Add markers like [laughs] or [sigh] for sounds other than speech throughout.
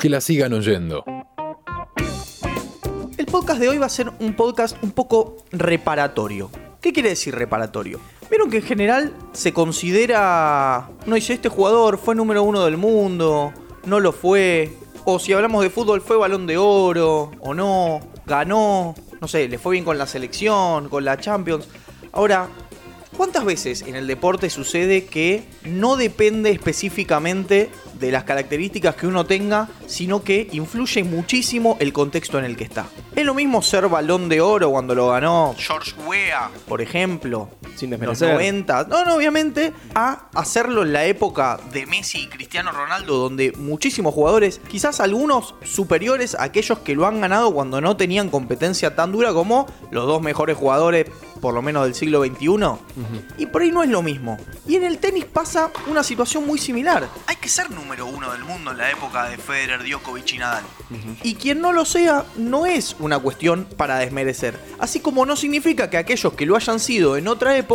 Que la sigan oyendo. El podcast de hoy va a ser un podcast un poco reparatorio. ¿Qué quiere decir reparatorio? Vieron que en general se considera, no dice, este jugador fue número uno del mundo, no lo fue, o si hablamos de fútbol fue balón de oro, o no, ganó, no sé, le fue bien con la selección, con la Champions. Ahora, ¿cuántas veces en el deporte sucede que no depende específicamente de las características que uno tenga, sino que influye muchísimo el contexto en el que está? Es lo mismo ser balón de oro cuando lo ganó George Weah, por ejemplo, Sin los desmerecer. 90. No, no, obviamente, a hacerlo en la época de Messi y Cristiano Ronaldo, donde muchísimos jugadores, quizás algunos superiores a aquellos que lo han ganado cuando no tenían competencia tan dura como los dos mejores jugadores, por lo menos del siglo XXI. Y por ahí no es lo mismo. Y en el tenis pasa una situación muy similar. Hay que ser número uno del mundo en la época de Federer, Djokovic y Nadal. Y quien no lo sea no es una cuestión para desmerecer. Así como no significa que aquellos que lo hayan sido en otra época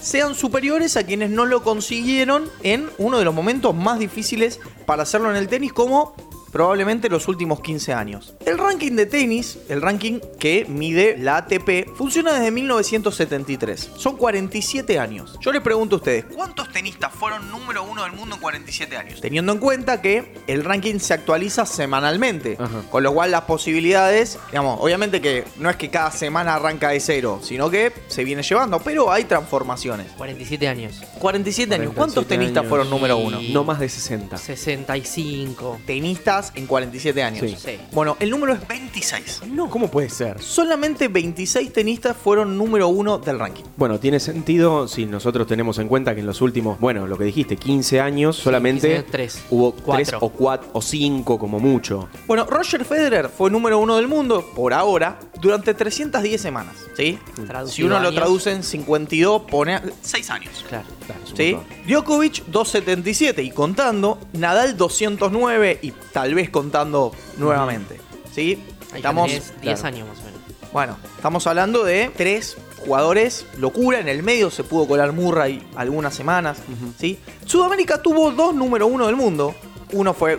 sean superiores a quienes no lo consiguieron en uno de los momentos más difíciles para hacerlo en el tenis como probablemente los últimos 15 años. El ranking de tenis, el ranking que mide la ATP, funciona desde 1973. Son 47 años. Yo les pregunto a ustedes, ¿cuántos tenistas fueron número uno del mundo en 47 años? Teniendo en cuenta que el ranking se actualiza semanalmente, Ajá. con lo cual las posibilidades, digamos, obviamente que no es que cada semana arranca de cero, sino que se viene llevando, pero hay transformaciones. 47 años. 47 años, ¿cuántos 47 tenistas años. fueron número uno? Y- No más de 60. 65. Tenistas en 47 años. Sí. Sí. Bueno, el número es 26. No, ¿cómo puede ser? Solamente 26 tenistas fueron número uno del ranking. Bueno, tiene sentido si nosotros tenemos en cuenta que en los últimos, bueno, lo que dijiste, 15 años, solamente 15 años, tres. hubo Cuatro. 3 o 4 o 5 como mucho. Bueno, Roger Federer fue número uno del mundo, por ahora, durante 310 semanas. ¿Sí? Si uno lo traduce en 52, pone 6 años. Claro. Claro, ¿Sí? Djokovic 277 y contando, Nadal 209 y tal vez contando nuevamente. ¿Sí? Ahí Estamos, tenés 10 claro. años más o menos. bueno, estamos hablando de tres jugadores, locura, en el medio se pudo colar Murray algunas semanas, ¿sí? Sudamérica tuvo dos número uno del mundo, uno fue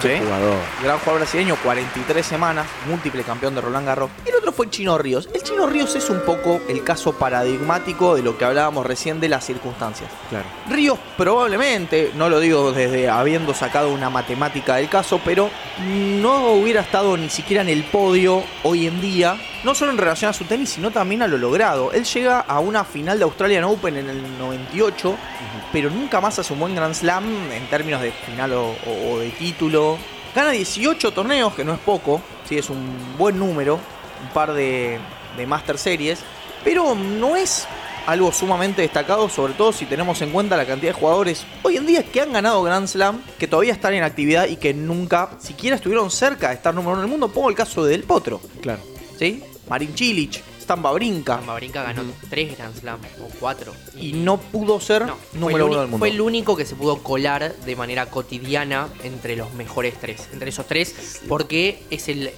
Sí. qué jugador. gran jugador brasileño, 43 semanas, múltiple campeón de Roland Garros. Y el otro fue Chino Ríos. El Chino Ríos es un poco el caso paradigmático de lo que hablábamos recién de las circunstancias. Claro. Ríos probablemente, no lo digo desde habiendo sacado una matemática del caso, pero no hubiera estado ni siquiera en el podio hoy en día, no solo en relación a su tenis, sino también a lo logrado. Él llega a una final de Australian Open en el 98, pero nunca más hace un buen Grand Slam en términos de final o, o- o de título. Gana 18 torneos, que no es poco, sí, es un buen número, un par de, de Master Series, pero no es algo sumamente destacado, sobre todo si tenemos en cuenta la cantidad de jugadores hoy en día que han ganado Grand Slam, que todavía están en actividad y que nunca siquiera estuvieron cerca de estar número uno del mundo. Pongo el caso de Del Potro, Claro. ¿sí? Marin Cilic, Stan Wawrinka, Mavrinka ganó 3 Grand Slam o 4. y no pudo ser No, número el uno uni- del mundo. Fue el único que se pudo colar de manera cotidiana entre los mejores tres. Entre esos tres, porque es el.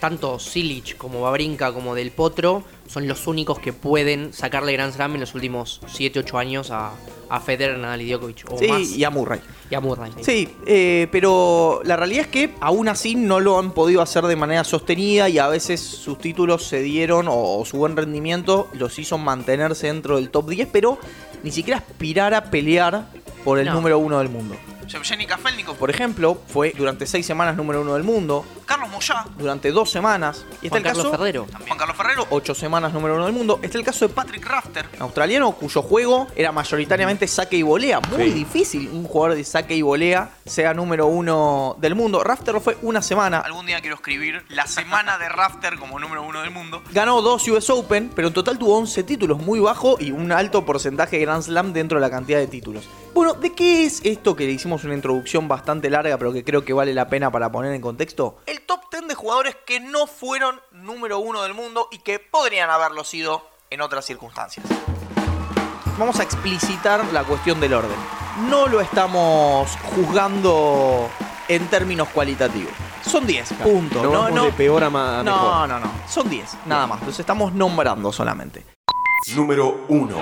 Tanto Silic como Babrinka como Del Potro son los únicos que pueden sacarle Grand Slam en los últimos 7-8 años a, a Federer, Nadal y Djokovic. O Sí, más. y a Murray. Y a Murray. Sí, eh, pero la realidad es que aún así no lo han podido hacer de manera sostenida y a veces sus títulos se dieron o, o su buen rendimiento los hizo mantenerse dentro del top 10, pero ni siquiera aspirar a pelear por el No. número uno del mundo. Yevgeny Kafelnikov, por ejemplo, fue durante seis semanas número uno del mundo. Carlos Moyá, durante dos semanas. Y está Juan el Carlos caso, Ferrero. Juan Carlos Ferrero, ocho semanas número uno del mundo. Está el caso de Patrick Rafter, australiano, cuyo juego era mayoritariamente saque y volea. Muy Sí. difícil un jugador de saque y volea sea número uno del mundo. Rafter lo fue una semana. Algún día quiero escribir la semana de Rafter como número uno del mundo. Ganó dos US Open, pero en total tuvo 11 títulos, muy bajo y un alto porcentaje de Grand Slam dentro de la cantidad de títulos. Bueno, ¿de qué es esto que le hicimos una introducción bastante larga, pero que creo que vale la pena para poner en contexto? El top 10 de jugadores que no fueron número uno del mundo y que podrían haberlo sido en otras circunstancias. Vamos a explicitar la cuestión del orden. No lo estamos juzgando en términos cualitativos. Son 10, punto. No, No, no, de peor a, ma- a no, mejor. no, no. Son 10, nada más. Los estamos nombrando solamente. Número 1.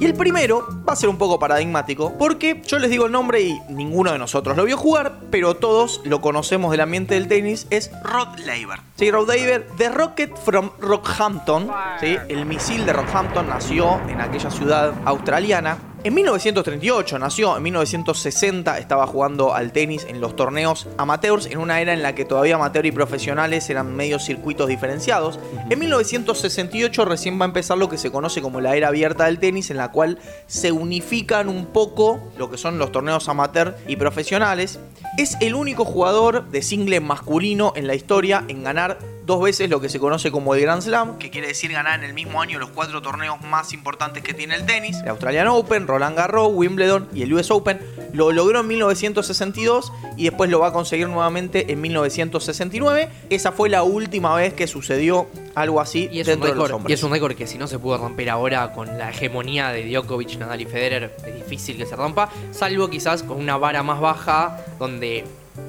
Y el primero va a ser un poco paradigmático, porque yo les digo el nombre y ninguno de nosotros lo vio jugar, pero todos lo conocemos del ambiente del tenis, es Rod Laver. Sí, Rod Laver, The Rocket from Rockhampton, ¿sí? el misil de Rockhampton nació en aquella ciudad australiana. En 1938 nació, en 1960 estaba jugando al tenis en los torneos amateurs, en una era en la que todavía amateur y profesionales eran medios circuitos diferenciados. En 1968 recién va a empezar lo que se conoce como la era abierta del tenis, en la cual se unifican un poco lo que son los torneos amateur y profesionales. Es el único jugador de single masculino en la historia en ganar dos veces lo que se conoce como el Grand Slam, que quiere decir ganar en el mismo año los cuatro torneos más importantes que tiene el tenis, el Australian Open, Roland Garros, Wimbledon y el US Open. Lo logró en 1962 y después lo va a conseguir nuevamente en 1969. Esa fue la última vez que sucedió algo así Y es, un dentro de los récord, hombres. y es un récord que si no se pudo romper ahora con la hegemonía de Djokovic, Nadal y Federer, es difícil que se rompa, salvo quizás con una vara más baja donde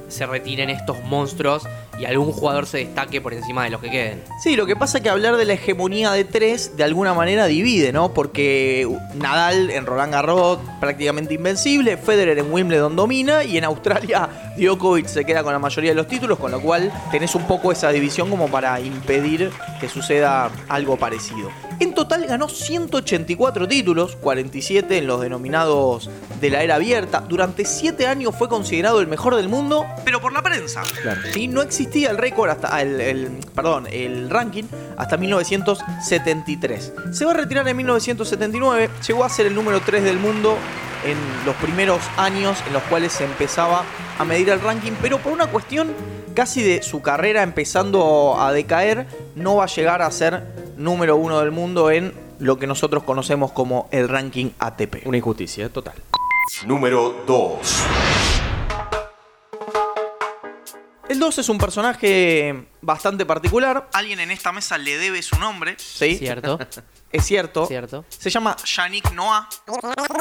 se retiren estos monstruos y algún jugador se destaque por encima de los que queden. Sí, lo que pasa es que hablar de la hegemonía de tres de alguna manera divide, ¿no? Porque Nadal en Roland Garros prácticamente invencible, Federer en Wimbledon domina y en Australia [laughs] Djokovic se queda con la mayoría de los títulos, con lo cual tenés un poco esa división como para impedir que suceda algo parecido. En total ganó 184 títulos, 47 en los denominados de la era abierta. Durante 7 años fue considerado el mejor del mundo, pero por la prensa. Claro. Sí, no existía el récord hasta el, el- perdón, el ranking hasta 1973. Se va a retirar en 1979, llegó a ser el número 3 del mundo en los primeros años en los cuales se empezaba a medir el ranking, pero por una cuestión casi de su carrera empezando a decaer, no va a llegar a ser número uno del mundo en lo que nosotros conocemos como el ranking ATP. Una injusticia total. Número 2. El 2 es un personaje bastante particular. Alguien en esta mesa le debe su nombre, ¿sí? ¿Cierto? [laughs] Es cierto. ¿Cierto? Se llama Yannick Noah.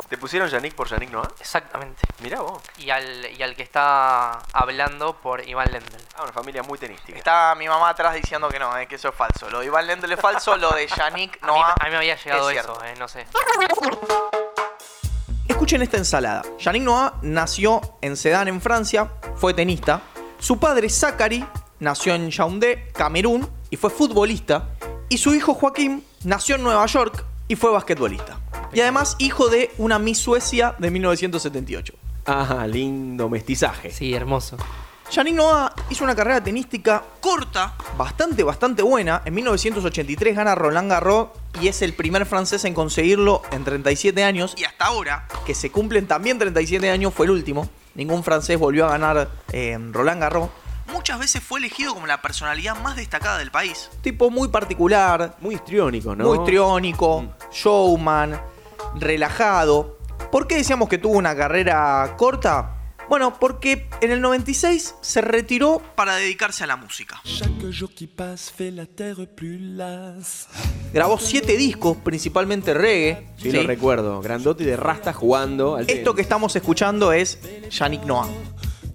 ¿Te pusieron Yannick por Yannick Noah? Exactamente. Mirá vos. Y al, y al que está hablando por Iván Lendl. Ah, una familia muy tenística. Está mi mamá atrás diciendo que no, eh, que eso es falso. Lo de Iván Lendl es falso, lo de Yannick A mí, Noah. a mí me había llegado es eso, cierto. eh, no sé. Escuchen esta ensalada. Yannick Noah nació en Sedan, en Francia, fue tenista. Su padre, Zachary, nació en Yaoundé, Camerún, y fue futbolista. Y su hijo, Joaquín, nació en Nueva York y fue basquetbolista. Y además, hijo de una Miss Suecia de 1978. Ah, lindo mestizaje. Sí, hermoso. Yannick Noah hizo una carrera tenística corta, bastante, bastante buena. En 1983 gana Roland Garros y es el primer francés en conseguirlo en 37 años. Y hasta ahora, que se cumplen también 37 años, fue el último. Ningún francés volvió a ganar en Roland Garros. Muchas veces fue elegido como la personalidad más destacada del país. Tipo muy particular, Muy histriónico, ¿no? muy triónico, Mm. showman, relajado. ¿Por qué decíamos que tuvo una carrera corta? Bueno, porque en el 96 se retiró para dedicarse a la música. Chaque jour qui passe fait la terre plus lasse. Grabó siete discos, principalmente reggae. Sí, ¿sí? lo recuerdo. Grandote de rasta jugando al Esto que estamos escuchando es Yannick Noah.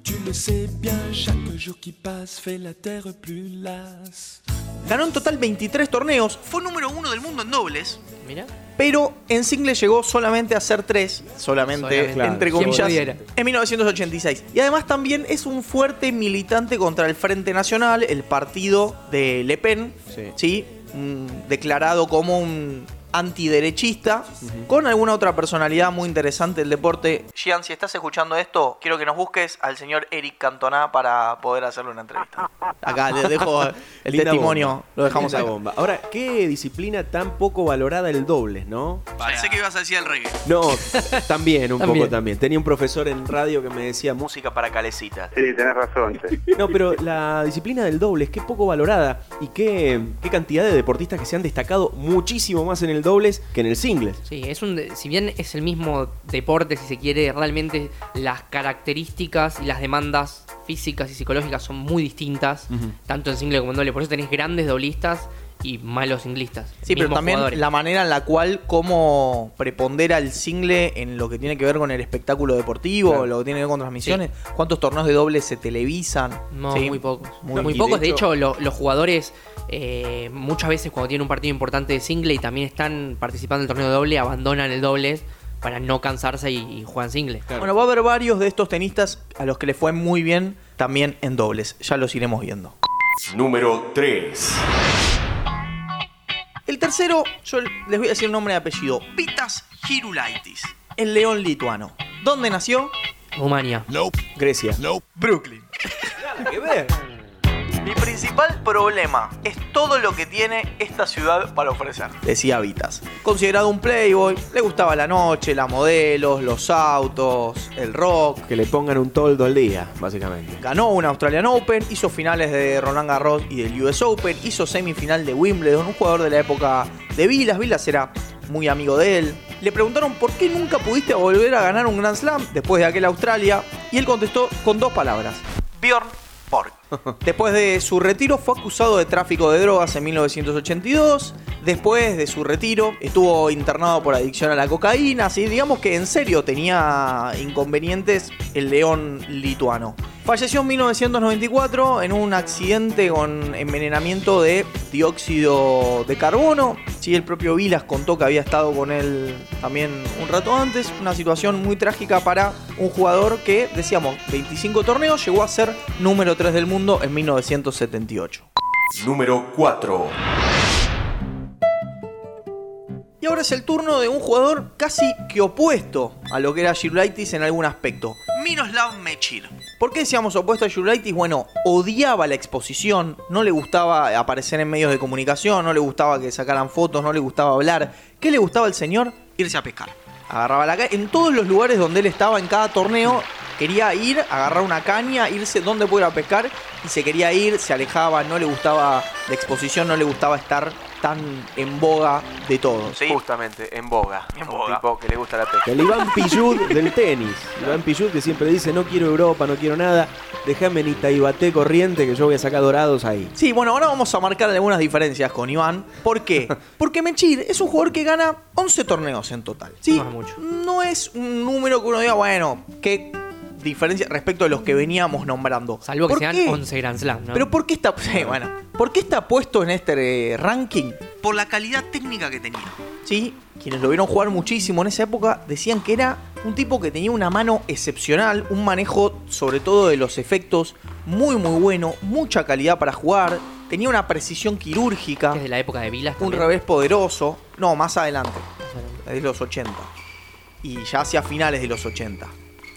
Tu le sais bien, chaque jour qui passe fait la terre plus lasse. Ganó en total 23 torneos, fue número uno del mundo en dobles, Mira. pero en singles llegó solamente a ser tres, solamente, Solamente. Claro, entre ¿quién comillas, en 1986. Y además también es un fuerte militante contra el Frente Nacional, el partido de Le Pen, Sí. ¿sí? Mm, declarado como un antiderechista, con alguna otra personalidad muy interesante del deporte. Gian, si estás escuchando esto, quiero que nos busques al señor Eric Cantona para poder hacerle una entrevista. Acá les dejo el [laughs] Linda testimonio, bomba. lo dejamos acá. bomba. Ahora, qué disciplina tan poco valorada el dobles, ¿no? Pensé que ibas a decir el reggae. No, también, un También. poco también. Tenía un profesor en radio que me decía música para calecitas. Sí, tenés razón. sí. No, pero la disciplina del dobles, qué poco valorada y qué, qué cantidad de deportistas que se han destacado muchísimo más en el dobles que en el singles. Sí, es un, de- si bien es el mismo deporte, si se quiere, realmente las características y las demandas físicas y psicológicas son muy distintas, tanto en single como en doble. Por eso tenés grandes doblistas y malos singlistas. Sí, pero mismos también jugadores. la manera en la cual cómo prepondera el single en lo que tiene que ver con el espectáculo deportivo, Claro. lo que tiene que ver con transmisiones, cuántos torneos de doble se televisan. No, Sí. muy pocos. Muy- Muy, y de pocos. De hecho- hecho, lo- los jugadores eh, muchas veces cuando tienen un partido importante de single y también están participando en el torneo de doble, abandonan el doble para no cansarse y, y juegan single. Claro. Bueno, va a haber varios de estos tenistas a los que les fue muy bien también en dobles. Ya los iremos viendo. Número 3. El tercero, yo les voy a decir nombre y apellido. Pitas Hirulaitis, el león lituano. ¿Dónde nació? Rumania. Grecia. Brooklyn. Nada que ver. Mi principal problema es todo lo que tiene esta ciudad para ofrecer, decía Vitas. Considerado un playboy, le gustaba la noche, las modelos, los autos, el rock. Que le pongan un toldo al día, básicamente. Ganó un Australian Open, hizo finales de Roland Garros y del US Open, hizo semifinal de Wimbledon, un jugador de la época de Vilas. Vilas era muy amigo de él. Le preguntaron por qué nunca pudiste volver a ganar un Grand Slam después de aquel Australia y él contestó con dos palabras. Bjorn Borg. [laughs] Después de su retiro fue acusado de tráfico de drogas en 1982. Después de su retiro estuvo internado por adicción a la cocaína. Así digamos que en serio tenía inconvenientes el león lituano. Falleció en 1994 en un accidente con envenenamiento de dióxido de carbono. Sí, el propio Vilas contó que había estado con él también un rato antes. Una situación muy trágica para un jugador que, decíamos, 25 torneos, llegó a ser número 3 del mundo en 1978. Número 4. Y ahora es el turno de un jugador casi que opuesto a lo que era Girulaitis en algún aspecto. Miroslav Mechir. ¿Por qué decíamos opuesto a Girulaitis? Bueno, odiaba la exposición, no le gustaba aparecer en medios de comunicación, no le gustaba que sacaran fotos, no le gustaba hablar. ¿Qué le gustaba al señor? Irse a pescar. Agarraba la caña. En todos los lugares donde él estaba en cada torneo, quería ir, agarrar una caña, irse donde pudiera a pescar y se quería ir, se alejaba, no le gustaba la exposición, no le gustaba estar tan en boga de todo. ¿sí? Justamente, en boga. En un boga. tipo que le gusta la pesca. El Iván Pillud del tenis. Iván Pillud que siempre dice, no quiero Europa, no quiero nada. Déjame en Itaibate corriente que yo voy a sacar dorados ahí. Sí, bueno, ahora vamos a marcar algunas diferencias con Iván. ¿Por qué? [laughs] Porque Mechir es un jugador que gana 11 torneos en total. Sí, No es mucho. no es un número que uno diga, bueno, qué diferencia respecto a los que veníamos nombrando. Salvo que ¿Por sean qué? 11 Grand Slam, ¿no? Pero ¿por qué está, sí, bueno, ¿por qué está puesto en este eh, ranking? Por la calidad técnica que tenía. Sí, quienes lo vieron jugar muchísimo en esa época decían que era un tipo que tenía una mano excepcional, un manejo sobre todo de los efectos muy muy bueno, mucha calidad para jugar, tenía una precisión quirúrgica, Que es de la época de Vilas un revés poderoso, no, más adelante, de los 80 y ya hacia finales de los 80.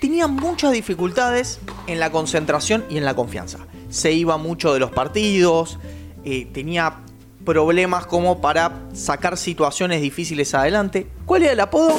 Tenía muchas dificultades en la concentración y en la confianza. Se iba mucho de los partidos, eh, tenía problemas como para sacar situaciones difíciles adelante. ¿Cuál era el apodo?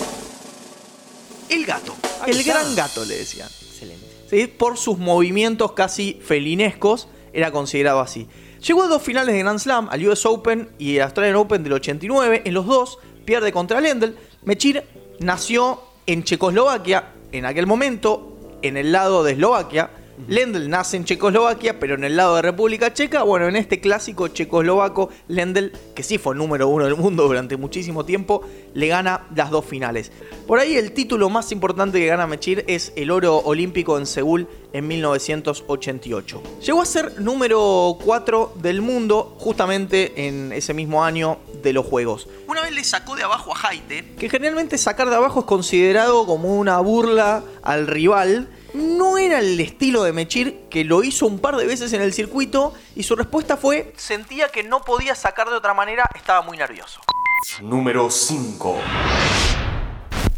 El gato. El gran gato le decían. Excelente. ¿sí? por sus movimientos casi felinescos, era considerado así. Llegó a dos finales de Grand Slam, al US Open y el Australian Open del 89. En los dos pierde contra Lendl. Mechir nació en Checoslovaquia en aquel momento, en el lado de Eslovaquia. Lendl nace en Checoslovaquia, pero en el lado de República Checa. Bueno, en este clásico checoslovaco, Lendl, que sí fue el número uno del mundo durante muchísimo tiempo, le gana las dos finales. Por ahí el título más importante que gana Mechir es el oro olímpico en Seúl en 1988. Llegó a ser número 4 del mundo justamente en ese mismo año de los Juegos. Una vez le sacó de abajo a Haite, que generalmente sacar de abajo es considerado como una burla al rival. No era el estilo de Mechir, que lo hizo un par de veces en el circuito, y su respuesta fue, sentía que no podía sacar de otra manera, estaba muy nervioso. Número 5.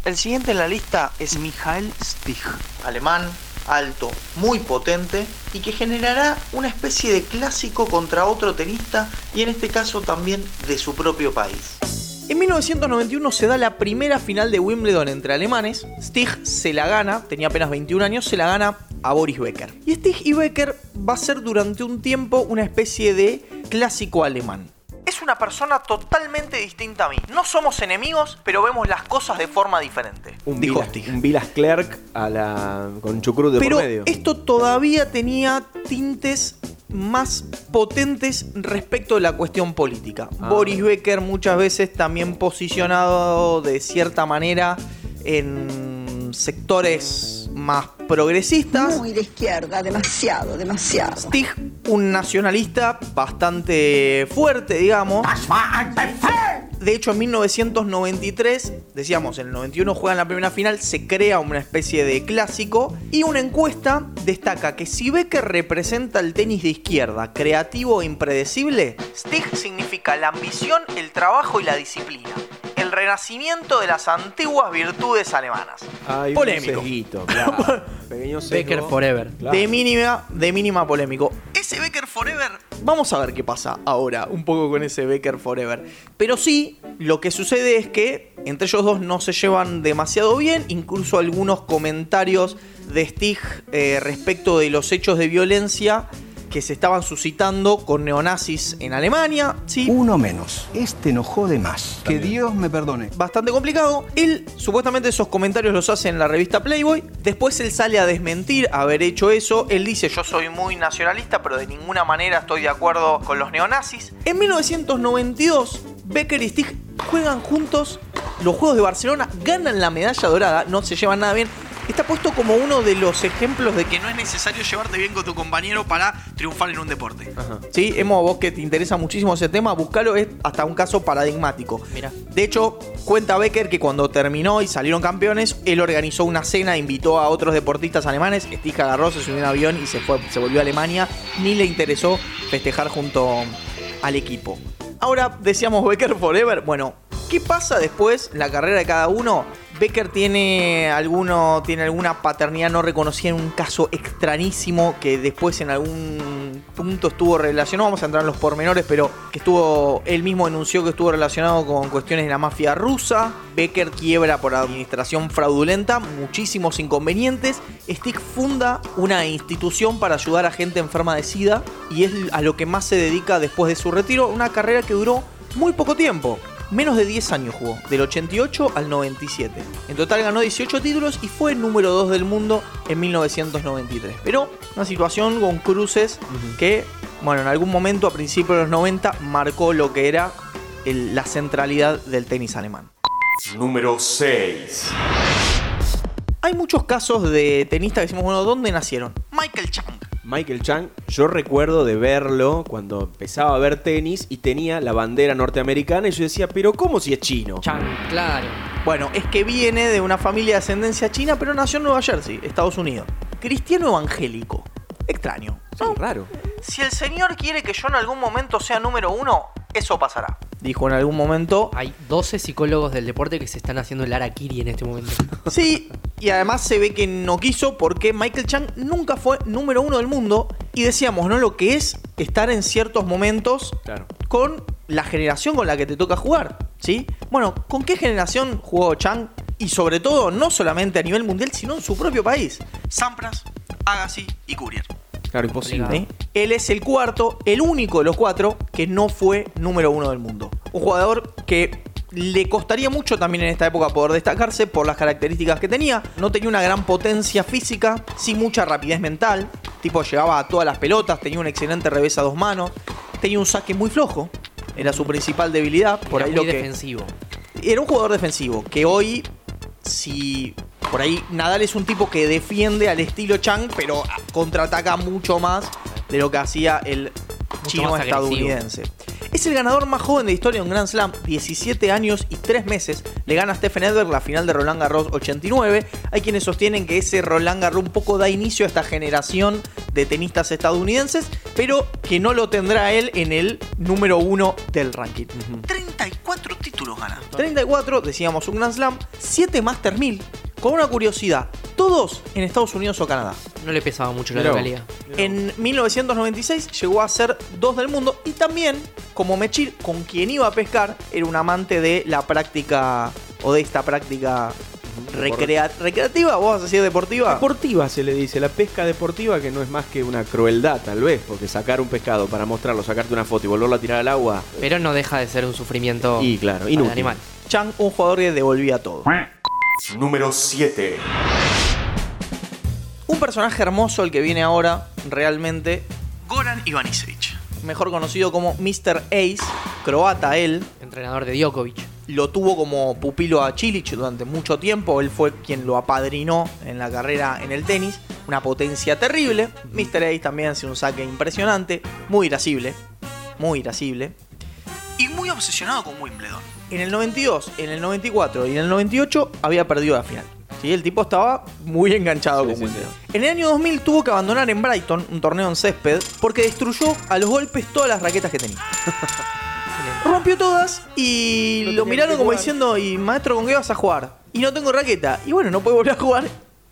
El siguiente en la lista es Michael Stich, alemán, alto, muy potente y que generará una especie de clásico contra otro tenista y en este caso también de su propio país. En 1991 se da la primera final de Wimbledon entre alemanes. Stig se la gana, tenía apenas 21 años, se la gana a Boris Becker. Y Stig y Becker va a ser durante un tiempo una especie de clásico alemán. Es una persona totalmente distinta a mí. No somos enemigos, pero vemos las cosas de forma diferente. Un dijo Vilas, un Vilas Clerk a la, con chucrut de Pero por medio. esto todavía tenía tintes más potentes respecto de la cuestión política. Ah. Boris Becker muchas veces también posicionado de cierta manera en sectores más progresistas. Muy de izquierda, demasiado, demasiado. Stig, un nacionalista bastante fuerte, digamos. De hecho, en 1993, decíamos, en el 91 juegan la primera final, se crea una especie de clásico y una encuesta destaca que si Becker representa el tenis de izquierda, creativo e impredecible, Stig significa la ambición, el trabajo y la disciplina. El renacimiento de las antiguas virtudes alemanas. Hay un Polémico. sesguito, claro. [laughs] Pequeño sesgo. Becker Forever. Claro. De mínima, de mínima polémico. Ese Becker Forever, vamos a ver qué pasa ahora, un poco con ese Becker Forever. Pero sí, lo que sucede es que entre ellos dos no se llevan demasiado bien, incluso algunos comentarios de Stig eh, respecto de los hechos de violencia que se estaban suscitando con neonazis en Alemania, sí, Uno menos. Este no jode más. Que Dios me perdone. bastante complicado. Él supuestamente esos comentarios los hace en la revista Playboy. Después él sale a desmentir haber hecho eso. Él dice yo soy muy nacionalista, pero de ninguna manera estoy de acuerdo con los neonazis. En 1992, Becker y Stig juegan juntos los Juegos de Barcelona, ganan la medalla dorada, no se llevan nada bien. Está puesto como uno de los ejemplos de que no es necesario llevarte bien con tu compañero para triunfar en un deporte. Sí, Emo, vos que te interesa muchísimo ese tema, buscalo, es hasta un caso paradigmático. Mira. De hecho, cuenta Becker que cuando terminó y salieron campeones, él organizó una cena, invitó a otros deportistas alemanes, Stig agarró, se subió en un avión y se fue, se volvió a Alemania, ni le interesó festejar junto al equipo. Ahora decíamos Becker Forever, bueno, ¿qué pasa después la carrera de cada uno? Becker tiene alguno tiene alguna paternidad no reconocida en un caso extrañísimo que después en algún punto estuvo relacionado, vamos a entrar en los pormenores, pero que estuvo él mismo denunció que estuvo relacionado con cuestiones de la mafia rusa. Becker quiebra por administración fraudulenta, muchísimos inconvenientes. Stick funda una institución para ayudar a gente enferma de SIDA y es a lo que más se dedica después de su retiro, una carrera que duró muy poco tiempo. Menos de 10 años jugó, del 88 al 97. En total ganó 18 títulos y fue número 2 del mundo en 1993. Pero una situación con cruces que, bueno, en algún momento a principios de los 90 marcó lo que era el- la centralidad del tenis alemán. Número 6. Hay muchos casos de tenistas que decimos, bueno, ¿dónde nacieron? Michael Chang. Michael Chang, yo recuerdo de verlo cuando empezaba a ver tenis y tenía la bandera norteamericana y yo decía, pero ¿cómo si es chino? Chan, claro. Bueno, es que viene de una familia de ascendencia china, pero nació en Nueva Jersey, Estados Unidos. Cristiano evangélico. Extraño. Sí, ¿no? raro. Si el Señor quiere que yo en algún momento sea número uno, eso pasará. Dijo en algún momento. Hay 12 psicólogos del deporte que se están haciendo el Arakiri en este momento. [laughs] Sí, y además se ve que no quiso porque Michael Chang nunca fue número uno del mundo. Y decíamos, ¿no? Lo que es estar en ciertos momentos Claro. con la generación con la que te toca jugar, ¿sí? Bueno, ¿con qué generación jugó Chang? Y sobre todo, no solamente a nivel mundial, sino en su propio país. Sampras, Agassi y Courier. Claro, imposible. ¿sí? Él es el cuarto, el único de los cuatro que no fue número uno del mundo. Un jugador que le costaría mucho también en esta época poder destacarse por las características que tenía. No tenía una gran potencia física, sí mucha rapidez mental. Tipo llegaba a todas las pelotas, tenía un excelente revés a dos manos, tenía un saque muy flojo. Era su principal debilidad. Por Era ahí muy lo que defensivo. era un jugador defensivo que hoy, si por ahí Nadal es un tipo que defiende al estilo Chang, pero contraataca mucho más de lo que hacía el chino estadounidense. Es el ganador más joven de historia en un Grand Slam, 17 años y 3 meses. Le gana a Stephen Edberg la final de Roland Garros 89. Hay quienes sostienen que ese Roland Garros un poco da inicio a esta generación de tenistas estadounidenses, pero que no lo tendrá él en el número uno del ranking. 34 títulos gana. 34, decíamos un Grand Slam, 7 Master 1000. Con una curiosidad, todos en Estados Unidos o Canadá. No le pesaba mucho la Mirá vos. localidad. En 1996 llegó a ser dos del mundo y también, como Mechir, con quien iba a pescar, era un amante de la práctica o de esta práctica recrea- recreativa, vos vas a decir deportiva. Deportiva se le dice, la pesca deportiva que no es más que una crueldad tal vez, porque sacar un pescado para mostrarlo, sacarte una foto y volverlo a tirar al agua, Pero no deja de ser un sufrimiento y claro, para el inútil. animal. Chang, un jugador que devolvía todo. Número 7. Un personaje hermoso el que viene ahora, realmente. Goran Ivanisevic. Mejor conocido como Mr. Ace, croata él, Entrenador de Djokovic. lo tuvo como pupilo a Chilich durante mucho tiempo. Él fue quien lo apadrinó en la carrera en el tenis. Una potencia terrible. Mr. Ace también hace un saque impresionante. Muy irascible. Muy irascible. Y muy obsesionado con Wimbledon. En el 92, en el 94 y en el 98 había perdido la final. Sí, el tipo estaba muy enganchado Sí, con sí, Wimbledon. En el año 2000 tuvo que abandonar en Brighton, un torneo en césped, porque destruyó a los golpes todas las raquetas que tenía. Rompió todas y No lo miraron como diciendo, ¿y maestro con qué vas a jugar? Y no tengo raqueta. Y bueno, no puede volver a jugar.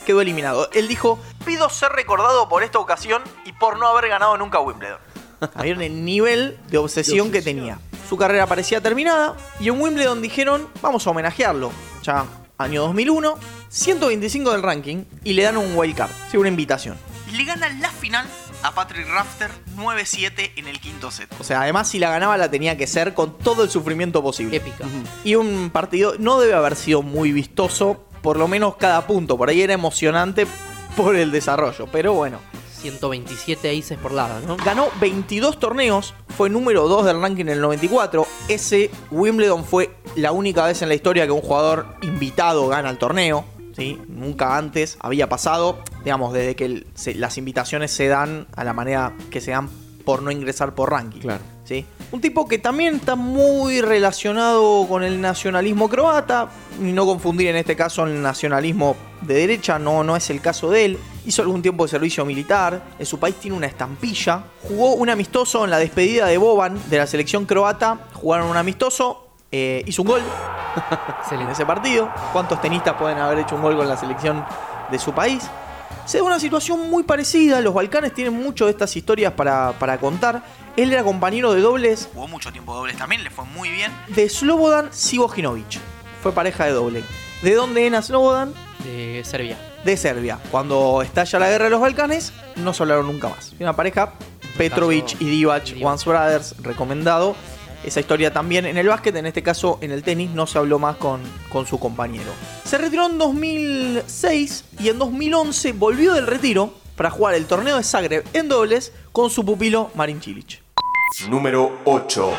Quedó eliminado. Él dijo, pido ser recordado por esta ocasión y por no haber ganado nunca Wimbledon. [laughs] Había el nivel de obsesión que tenía. Su carrera parecía terminada y en Wimbledon dijeron, vamos a homenajearlo. Ya, año 2001, 125 del ranking y le dan un wild card, sí, una invitación. Le gana la final a Patrick Rafter 9-7 en el quinto set. O sea, además si la ganaba la tenía que ser con todo el sufrimiento posible. Épica. Y un partido no debe haber sido muy vistoso, por lo menos cada punto. Por ahí era emocionante por el desarrollo, pero bueno. 127 aces por lado, ¿no? Ganó 22 torneos, fue número 2 del ranking en el 94. Ese Wimbledon fue la única vez en la historia que un jugador invitado gana el torneo. ¿sí? Nunca antes había pasado, digamos, desde que el- se- las invitaciones se dan a la manera que se dan por no ingresar por ranking. Claro. ¿Sí? Un tipo que también está muy relacionado con el nacionalismo croata, y no confundir en este caso el nacionalismo de derecha, no, no es el caso de él. Hizo algún tiempo de servicio militar, en su país tiene una estampilla, jugó un amistoso en la despedida de Boban de la selección croata, jugaron un amistoso, eh, hizo un gol [laughs] en ese partido. ¿Cuántos tenistas pueden haber hecho un gol con la selección de su país? Se da una situación muy parecida. Los Balcanes tienen mucho de estas historias para, para contar. Él era compañero de dobles. Jugó mucho tiempo dobles también, le fue muy bien. De Slobodan Sivojinovic. Fue pareja de doble. ¿De dónde era Slobodan? De Serbia. De Serbia. Cuando estalla la guerra de los Balcanes, no se hablaron nunca más. Una pareja, Petrovic y Divac, Divac. Once Brothers, recomendado. Esa historia también en el básquet, en este caso en el tenis, no se habló más con, con su compañero. Se retiró en 2006 y en 2011 volvió del retiro para jugar el torneo de Zagreb en dobles con su pupilo Marin Cilic. Número 8.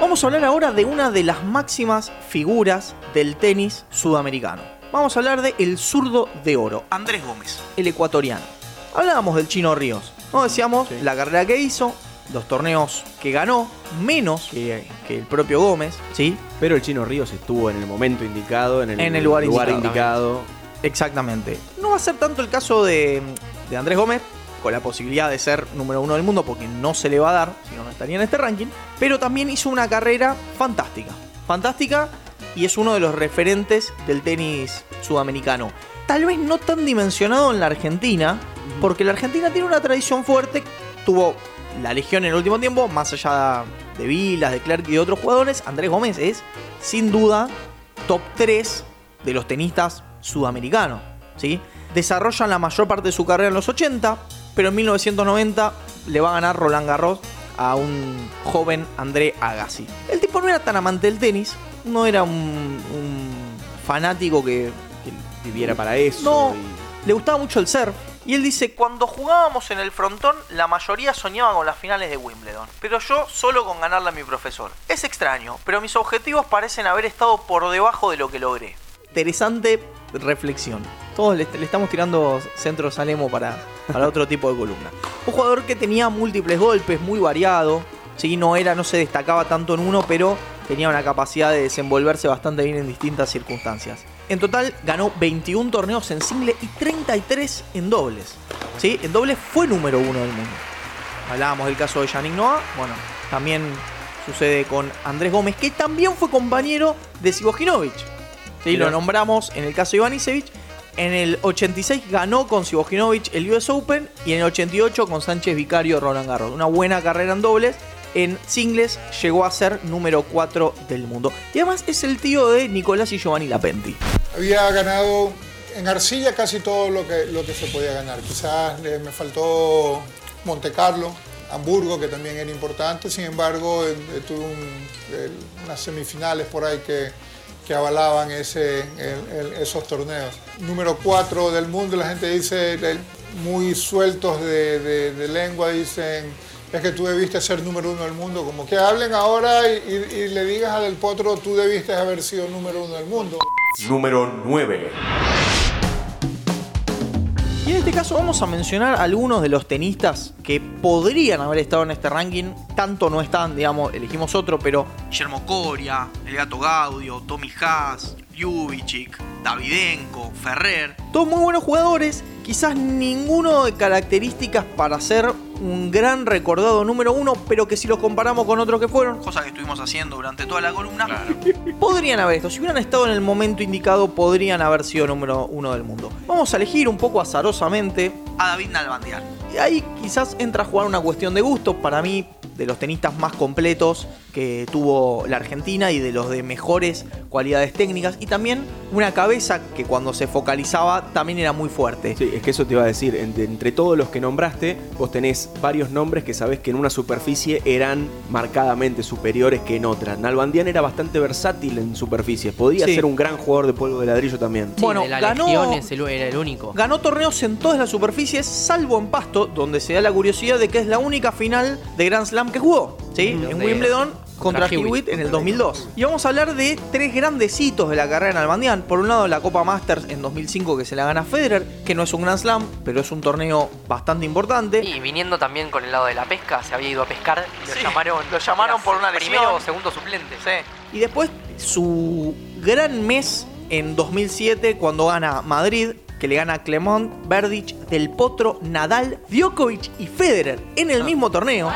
Vamos a hablar ahora de una de las máximas figuras del tenis sudamericano. Vamos a hablar de el zurdo de oro, Andrés Gómez, el ecuatoriano. Hablábamos del Chino Ríos, ¿no? Decíamos la carrera que hizo, los torneos que ganó, menos que, que el propio Gómez, ¿sí? Pero el Chino Ríos estuvo en el momento indicado, en el, En el lugar indicado. indicado. Exactamente. No va a ser tanto el caso de, de Andrés Gómez, con la posibilidad de ser número uno del mundo, porque no se le va a dar, si no, no estaría en este ranking. Pero también hizo una carrera fantástica. Fantástica y es uno de los referentes del tenis sudamericano. Tal vez no tan dimensionado en la Argentina, porque la Argentina tiene una tradición fuerte. Tuvo la legión en el último tiempo, más allá de Vilas, de Clark y de otros jugadores. Andrés Gómez es, sin duda, top 3 de los tenistas sudamericanos. ¿sí? Desarrollan la mayor parte de su carrera en los 80, pero en 1990 le va a ganar Roland Garros a un joven André Agassi. El tipo no era tan amante del tenis, no era un, un fanático que, que Viviera para eso. No. y- le gustaba mucho el surf. Y él dice, cuando jugábamos en el frontón, la mayoría soñaba con las finales de Wimbledon. Pero yo solo con ganarle a mi profesor. Es extraño, pero mis objetivos parecen haber estado por debajo de lo que logré. Interesante reflexión. Todos le, le estamos tirando centros al emo para, para otro tipo de columna. Un jugador que tenía múltiples golpes, muy variado. Sí, no era, no se destacaba tanto en uno, pero tenía una capacidad de desenvolverse bastante bien en distintas circunstancias. En total ganó 21 torneos en single y 33 en dobles. ¿Sí? En dobles fue número uno del mundo. Hablábamos del caso de Yannick Noah. Bueno, también sucede con Andrés Gómez, que también fue compañero de Sivojinovic. ¿Sí? Lo nombramos en el caso de Ivanisevic. En el 86 ganó con Sivojinovic el US Open y en el 88 con Sánchez Vicario Roland Garros. Una buena carrera en dobles. En singles llegó a ser número 4 del mundo. Y además es el tío de Nicolás y Giovanni Lapenti. Había ganado en arcilla casi todo lo que, se podía ganar. Quizás eh, me faltó Monte Carlo, Hamburgo, que también era importante. Sin embargo, eh, eh, tuve unas semifinales por ahí que, avalaban esos torneos. Número 4 del mundo, la gente dice, el- muy sueltos de, lengua dicen, es que tú debiste ser número uno del mundo. Como que hablen ahora y, y- y le digas a Del Potro, tú debiste haber sido número uno del mundo. Número 9. Y en este caso vamos a mencionar algunos de los tenistas que podrían haber estado en este ranking. Tanto no están, digamos, elegimos otro, pero Guillermo Coria, El Gato Gaudio, Tommy Haas, Ljubicic, Davidenko, Ferrer. Todos muy buenos jugadores, quizás ninguno de características para ser un gran recordado número uno, pero que si los comparamos con otros que fueron, cosa que estuvimos haciendo durante toda la columna, [laughs] podrían haber estado. Si hubieran estado en el momento indicado, podrían haber sido número uno del mundo. Vamos a elegir un poco azarosamente a David Nalbandian. Y ahí quizás entra a jugar una cuestión de gusto. Para mí, de los tenistas más completos que tuvo la Argentina y de los de mejores cualidades técnicas. Y también una cabeza que cuando se focalizaba también era muy fuerte. Sí, es que eso te iba a decir. Entre, entre todos los que nombraste, vos tenés varios nombres que sabés que en una superficie eran marcadamente superiores que en otra. Nalbandian era bastante versátil en superficies. Podía Sí. ser un gran jugador de polvo de ladrillo también. Sí, Bueno, de la ganó- Legión es el- era el único. Ganó torneos en todas las superficies, salvo en Pasto, donde se da la curiosidad de que es la única final de Grand Slam que jugó. ¿sí? En Wimbledon contra Hewitt. En el 2002. Y vamos a hablar de tres grandes hitos de la carrera en Albandián. Por un lado, la Copa Masters en 2005 que se la gana Federer, que no es un Grand Slam, pero es un torneo bastante importante. Y viniendo también con el lado de la pesca, se había ido a pescar y lo Sí, llamaron. lo llamaron por una lesión. Primero o segundo suplente. Y después su gran mes en 2007 cuando gana Madrid, que le gana a Clemont, Verdic, Del Potro, Nadal, Djokovic y Federer en el mismo torneo.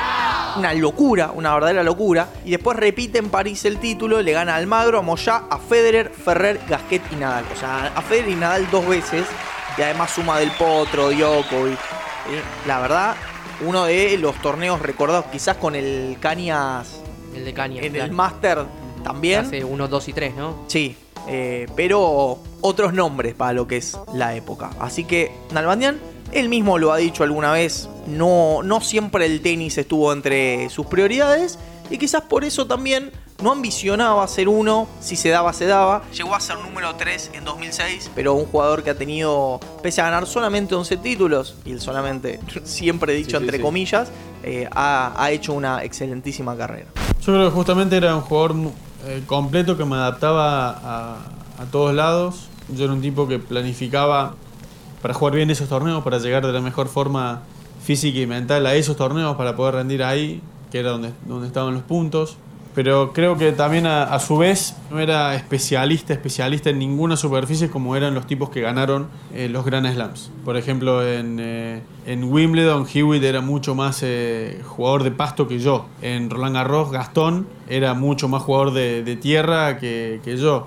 Una locura, una verdadera locura. Y después repite en París el título, le gana a Almagro, a Moyá, a Federer, Ferrer, Gasquet y Nadal. O sea, a Federer y Nadal dos veces. Y además suma Del Potro, Djokovic. Eh, La verdad, uno de los torneos recordados quizás con el Cañas El de Caña. en el Master también. Hace 1, 2 y 3, ¿no? Sí, eh, pero otros nombres para lo que es la época. Así que Nalbandian, él mismo lo ha dicho alguna vez, no, no siempre el tenis estuvo entre sus prioridades y quizás por eso también no ambicionaba ser uno, si se daba, se daba. Llegó a ser número 3 en 2006, pero un jugador que ha tenido, pese a ganar solamente 11 títulos, y el solamente, [laughs] siempre dicho Sí, sí, entre sí. comillas, eh, ha, ha hecho una excelentísima carrera. Yo creo que justamente era un jugador eh, completo que me adaptaba a, a todos lados. Yo era un tipo que planificaba para jugar bien esos torneos, para llegar de la mejor forma física y mental a esos torneos, para poder rendir ahí, que era donde, donde estaban los puntos. Pero creo que también a, su vez no era especialista, especialista en ninguna superficie como eran los tipos que ganaron eh, los Grand Slams. Por ejemplo, en, eh, en Wimbledon, Hewitt era mucho más eh, jugador de pasto que yo. En Roland Garros, Gastón era mucho más jugador de, de tierra que, que yo.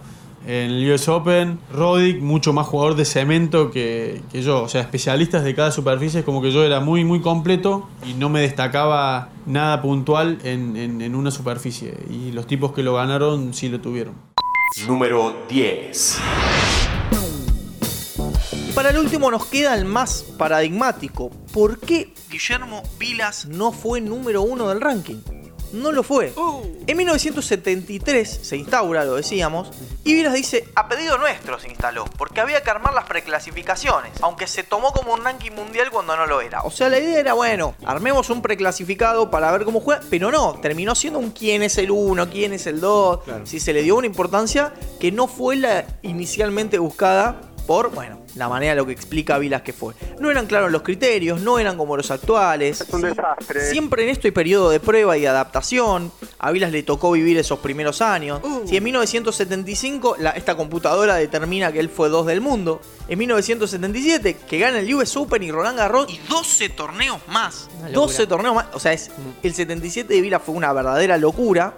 En el US Open, Roddick, mucho más jugador de cemento que, que yo. O sea, especialistas de cada superficie, es como que yo era muy, muy completo y no me destacaba nada puntual en, en- en una superficie. Y los tipos que lo ganaron sí lo tuvieron. Número 10. Y para el último nos queda el más paradigmático. ¿Por qué Guillermo Vilas no fue número uno del ranking? No lo fue. En 1973 se instaura, lo decíamos, y Vilas dice, a pedido nuestro se instaló, porque había que armar las preclasificaciones, aunque se tomó como un ranking mundial cuando no lo era. O sea, la idea era, bueno, armemos un preclasificado para ver cómo juega, pero no, terminó siendo un quién es el 1, quién es el 2, si se le dio una importancia que no fue la inicialmente buscada por, bueno, la manera de lo que explica Vilas que fue. No eran claros los criterios, no eran como los actuales. Es un desastre. Siempre en esto hay periodo de prueba y de adaptación. A Vilas le tocó vivir esos primeros años. Si en 1975 la- esta computadora determina que él fue dos del mundo, en 1977 que gana el US Open y Roland Garros y 12 torneos más. Una locura. 12 torneos más. O sea, es, el 77 de Vilas fue una verdadera locura.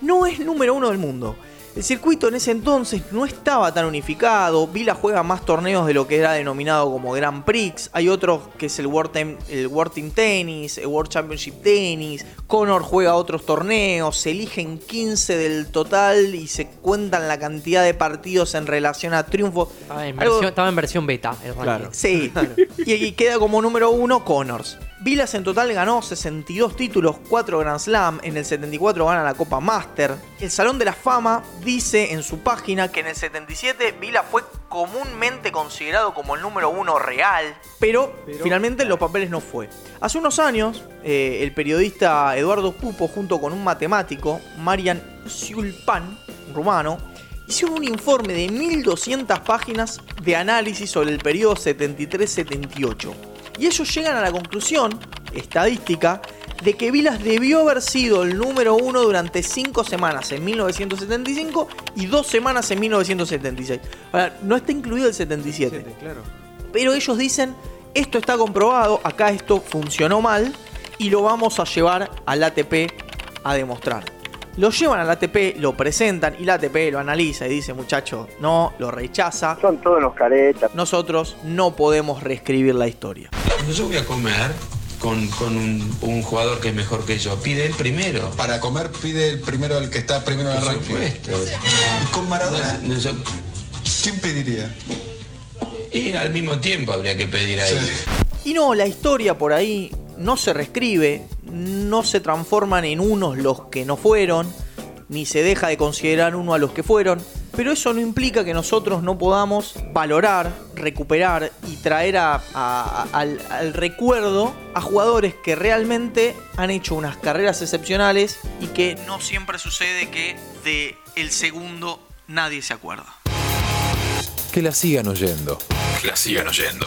No es número uno del mundo. El circuito en ese entonces no estaba tan unificado. Vila juega más torneos de lo que era denominado como Grand Prix. Hay otros que es el World Team, el World Team Tennis, el World Championship Tennis. Conor juega otros torneos. Se eligen 15 del total y se cuentan la cantidad de partidos en relación a triunfos. Estaba en Algo- versión, estaba en versión beta el ranking. Claro. Sí, [laughs] y aquí queda como número uno Connors. Vilas en total ganó 62 títulos, 4 Grand Slam, en el 74 gana la Copa Master. El Salón de la Fama dice en su página que en el 77 Vila fue comúnmente considerado como el número uno real, pero, finalmente en los papeles no fue. Hace unos años, eh, el periodista Eduardo Pupo, junto con un matemático, Marian Siulpan, rumano, hicieron un informe de 1200 páginas de análisis sobre el periodo 73-78. Y ellos llegan a la conclusión, estadística, de que Vilas debió haber sido el número uno durante 5 semanas en 1975 y 2 semanas en 1976. Ahora, no está incluido el 77. claro. Pero ellos dicen, esto está comprobado, acá esto funcionó mal y lo vamos a llevar al ATP a demostrar. Lo llevan al ATP, lo presentan y el ATP lo analiza y dice, muchacho, no, lo rechaza. Son todos unos caretas. Nosotros no podemos reescribir la historia. Yo voy a comer con, con un, un jugador que es mejor que yo, pide el primero. Para comer pide el primero el que está primero en el Por ranking. supuesto. Con Maradona, No, no, yo- ¿quién pediría? y al mismo tiempo habría que pedir ahí. Y no, la historia por ahí no se reescribe, no se transforman en unos los que no fueron, ni se deja de considerar uno a los que fueron, pero eso no implica que nosotros no podamos valorar, recuperar y traer al, al recuerdo a jugadores que realmente han hecho unas carreras excepcionales y que no siempre sucede que de el segundo nadie se acuerda. Que la sigan oyendo. Que la sigan oyendo.